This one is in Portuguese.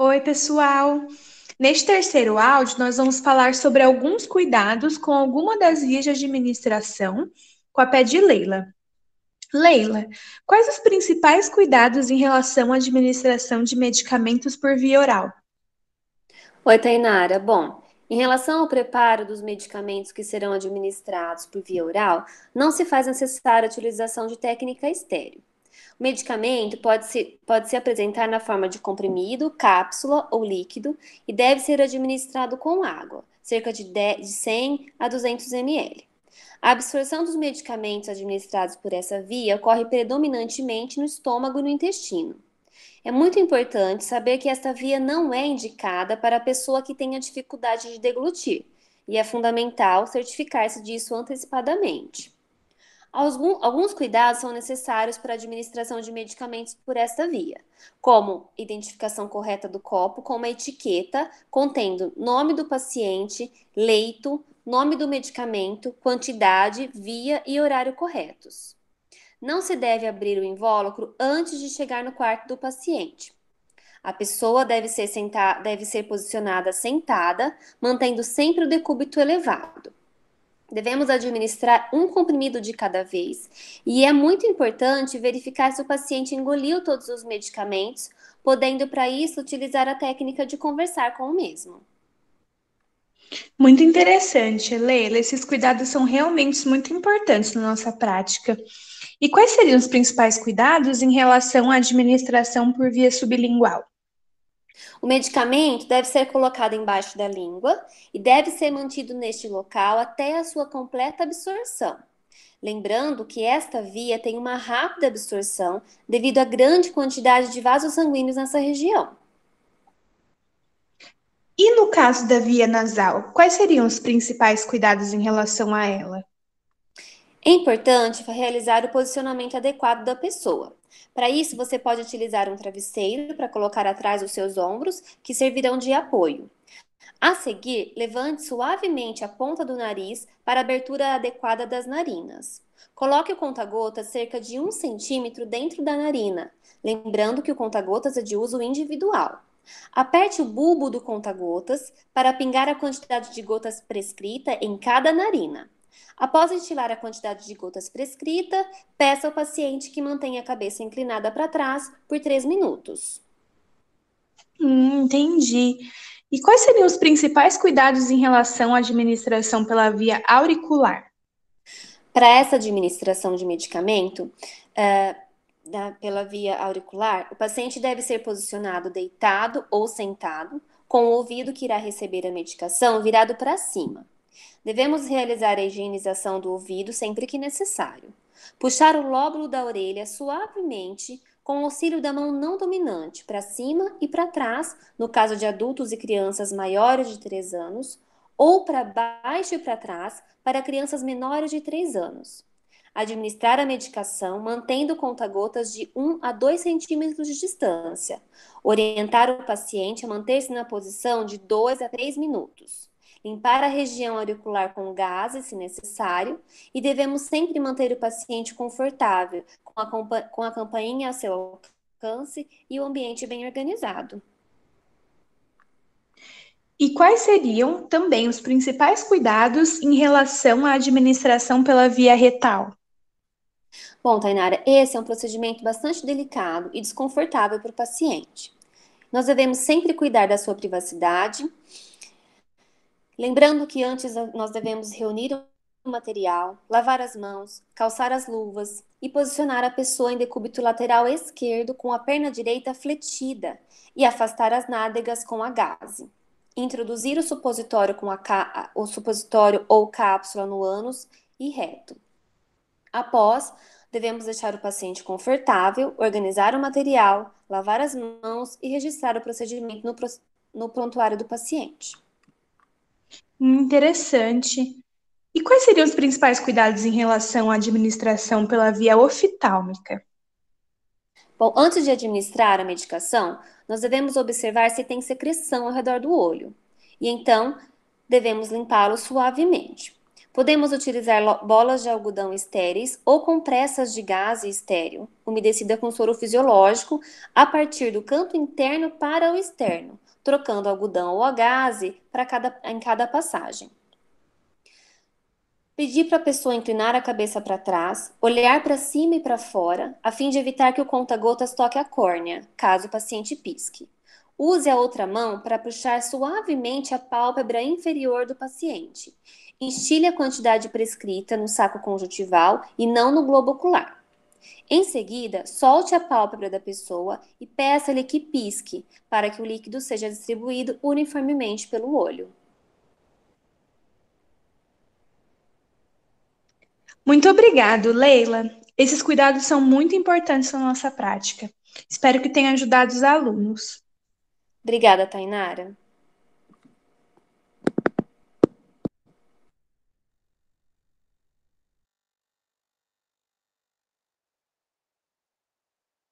Oi, pessoal! Neste terceiro áudio, nós vamos falar sobre alguns cuidados com alguma das vias de administração com a pé de Leila. Leila, quais os principais cuidados em relação à administração de medicamentos por via oral? Oi, Tainara. Bom, em relação ao preparo dos medicamentos que serão administrados por via oral, não se faz necessária a utilização de técnica estéreo. O medicamento pode se, pode se apresentar na forma de comprimido, cápsula ou líquido e deve ser administrado com água, cerca de, 10, de 100 a 200 ml. A absorção dos medicamentos administrados por essa via ocorre predominantemente no estômago e no intestino. É muito importante saber que esta via não é indicada para a pessoa que tenha dificuldade de deglutir, e é fundamental certificar-se disso antecipadamente. Alguns cuidados são necessários para a administração de medicamentos por esta via, como identificação correta do copo com uma etiqueta contendo nome do paciente, leito, nome do medicamento, quantidade, via e horário corretos. Não se deve abrir o invólucro antes de chegar no quarto do paciente. A pessoa deve ser, sentar, deve ser posicionada sentada, mantendo sempre o decúbito elevado. Devemos administrar um comprimido de cada vez e é muito importante verificar se o paciente engoliu todos os medicamentos, podendo para isso utilizar a técnica de conversar com o mesmo. Muito interessante, Leila. Esses cuidados são realmente muito importantes na nossa prática. E quais seriam os principais cuidados em relação à administração por via sublingual? O medicamento deve ser colocado embaixo da língua e deve ser mantido neste local até a sua completa absorção. Lembrando que esta via tem uma rápida absorção devido à grande quantidade de vasos sanguíneos nessa região. E no caso da via nasal, quais seriam os principais cuidados em relação a ela? É importante realizar o posicionamento adequado da pessoa. Para isso, você pode utilizar um travesseiro para colocar atrás dos seus ombros, que servirão de apoio. A seguir, levante suavemente a ponta do nariz para a abertura adequada das narinas. Coloque o conta-gotas cerca de um centímetro dentro da narina, lembrando que o conta-gotas é de uso individual. Aperte o bulbo do conta-gotas para pingar a quantidade de gotas prescrita em cada narina. Após estilar a quantidade de gotas prescrita, peça ao paciente que mantenha a cabeça inclinada para trás por 3 minutos. Hum, entendi. E quais seriam os principais cuidados em relação à administração pela via auricular? Para essa administração de medicamento, uh, da, pela via auricular, o paciente deve ser posicionado deitado ou sentado, com o ouvido que irá receber a medicação virado para cima. Devemos realizar a higienização do ouvido sempre que necessário. Puxar o lóbulo da orelha suavemente com o auxílio da mão não dominante para cima e para trás, no caso de adultos e crianças maiores de 3 anos, ou para baixo e para trás para crianças menores de 3 anos. Administrar a medicação mantendo conta-gotas de 1 a 2 centímetros de distância. Orientar o paciente a manter-se na posição de 2 a 3 minutos limpar a região auricular com gases, se necessário, e devemos sempre manter o paciente confortável, com a, com a campainha a seu alcance e o ambiente bem organizado. E quais seriam também os principais cuidados em relação à administração pela via retal? Bom, Tainara, esse é um procedimento bastante delicado e desconfortável para o paciente. Nós devemos sempre cuidar da sua privacidade Lembrando que antes nós devemos reunir o material, lavar as mãos, calçar as luvas e posicionar a pessoa em decúbito lateral esquerdo com a perna direita fletida e afastar as nádegas com a gaze. Introduzir o supositório com a o supositório ou cápsula no ânus e reto. Após, devemos deixar o paciente confortável, organizar o material, lavar as mãos e registrar o procedimento no, no prontuário do paciente. Interessante. E quais seriam os principais cuidados em relação à administração pela via oftálmica? Bom, antes de administrar a medicação, nós devemos observar se tem secreção ao redor do olho. E então, devemos limpá-lo suavemente. Podemos utilizar bolas de algodão estéreis ou compressas de gás estéreo, umedecida com soro fisiológico a partir do canto interno para o externo, trocando algodão ou a gaze para cada, em cada passagem. Pedir para a pessoa inclinar a cabeça para trás, olhar para cima e para fora, a fim de evitar que o conta-gotas toque a córnea, caso o paciente pisque. Use a outra mão para puxar suavemente a pálpebra inferior do paciente. Instile a quantidade prescrita no saco conjuntival e não no globo ocular. Em seguida, solte a pálpebra da pessoa e peça-lhe que pisque, para que o líquido seja distribuído uniformemente pelo olho. Muito obrigado, Leila. Esses cuidados são muito importantes na nossa prática. Espero que tenha ajudado os alunos. Obrigada, Tainara.